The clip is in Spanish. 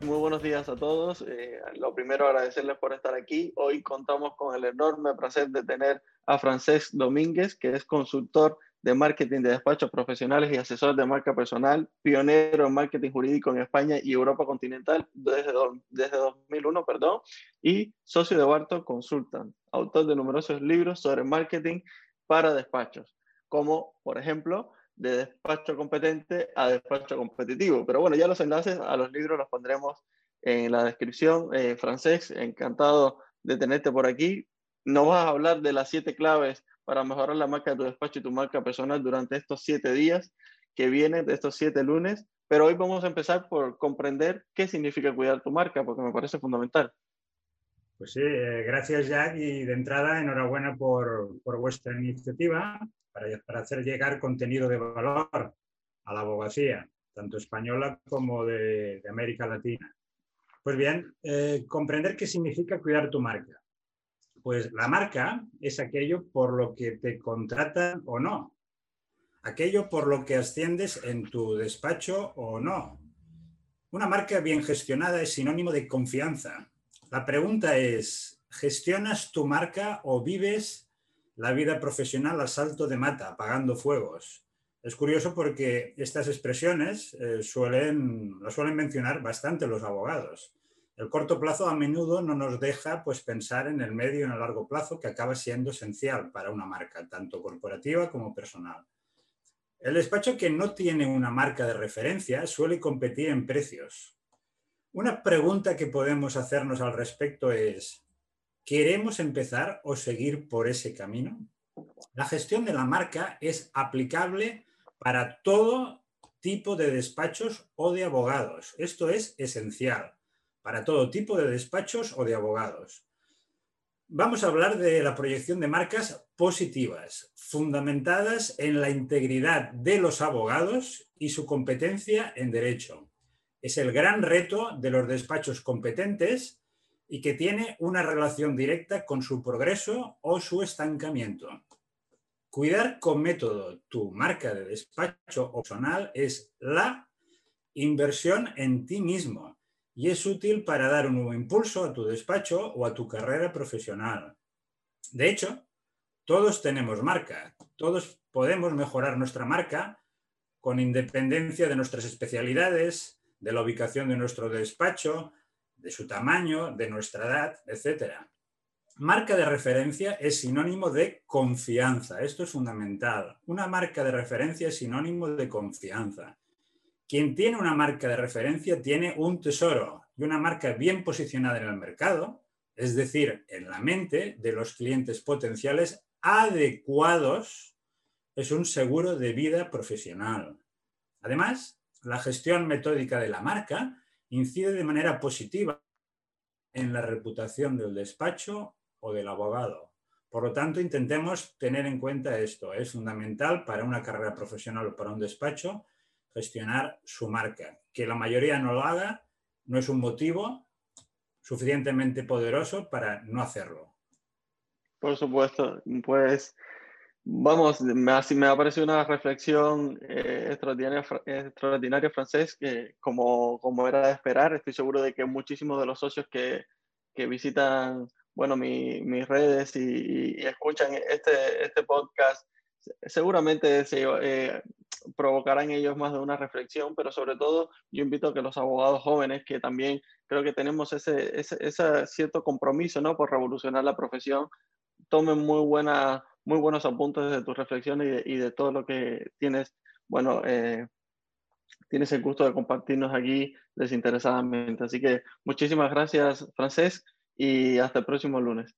Muy buenos días a todos. Eh, lo primero, agradecerles por estar aquí. Hoy contamos con el enorme placer de tener a Francesc Domínguez, que es consultor de marketing de despachos profesionales y asesor de marca personal, pionero en marketing jurídico en España y Europa continental desde, desde 2001, perdón, y socio de Barton Consultant, autor de numerosos libros sobre marketing para despachos, como por ejemplo de despacho competente a despacho competitivo. Pero bueno, ya los enlaces a los libros los pondremos en la descripción. Eh, Francés, encantado de tenerte por aquí. Nos vas a hablar de las siete claves para mejorar la marca de tu despacho y tu marca personal durante estos siete días que vienen, de estos siete lunes. Pero hoy vamos a empezar por comprender qué significa cuidar tu marca, porque me parece fundamental. Pues sí, eh, gracias Jack y de entrada enhorabuena por, por vuestra iniciativa para, hacer llegar contenido de valor a la abogacía, tanto española como de, América Latina. Pues bien, eh, comprender qué significa cuidar tu marca. Pues la marca es aquello por lo que te contratan o no, aquello por lo que asciendes en tu despacho o no. Una marca bien gestionada es sinónimo de confianza. La pregunta es, ¿gestionas tu marca o vives la vida profesional a salto de mata, apagando fuegos. Es curioso porque estas expresiones eh, suelen, las suelen mencionar bastante los abogados. El corto plazo a menudo no nos deja pues, pensar en el medio y en el largo plazo, que acaba siendo esencial para una marca, tanto corporativa como personal. El despacho que no tiene una marca de referencia suele competir en precios. Una pregunta que podemos hacernos al respecto es, ¿Queremos empezar o seguir por ese camino? La gestión de la marca es aplicable para todo tipo de despachos o de abogados. Esto es esencial para todo tipo de despachos o de abogados. Vamos a hablar de la proyección de marcas positivas, fundamentadas en la integridad de los abogados y su competencia en derecho. Es el gran reto de los despachos competentes y que tiene una relación directa con su progreso o su estancamiento. Cuidar con método tu marca de despacho opcional es la inversión en ti mismo y es útil para dar un nuevo impulso a tu despacho o a tu carrera profesional. De hecho, todos tenemos marca, todos podemos mejorar nuestra marca con independencia de nuestras especialidades, de la ubicación de nuestro despacho, de su tamaño, de nuestra edad, etc. Marca de referencia es sinónimo de confianza. Esto es fundamental. Una marca de referencia es sinónimo de confianza. Quien tiene una marca de referencia tiene un tesoro y una marca bien posicionada en el mercado, es decir, en la mente de los clientes potenciales adecuados, es un seguro de vida profesional. Además, la gestión metódica de la marca incide de manera positiva en la reputación del despacho o del abogado. Por lo tanto, intentemos tener en cuenta esto. Es fundamental para una carrera profesional o para un despacho gestionar su marca. Que la mayoría no lo haga no es un motivo suficientemente poderoso para no hacerlo. Por supuesto, pues Vamos, me ha, me ha parecido una reflexión eh, extraordinaria, extraordinaria, francés, que como, como era de esperar, estoy seguro de que muchísimos de los socios que, que visitan bueno, mi, mis redes y, escuchan este, este podcast, seguramente se, eh, provocarán ellos más de una reflexión, pero sobre todo yo invito a que los abogados jóvenes, que también creo que tenemos ese, ese, ese cierto compromiso ¿no? por revolucionar la profesión, tomen muy buena muy buenos apuntes de tus reflexiones y de, todo lo que tienes, bueno, eh, tienes el gusto de compartirnos aquí desinteresadamente. Así que muchísimas gracias, Francés, y hasta el próximo lunes.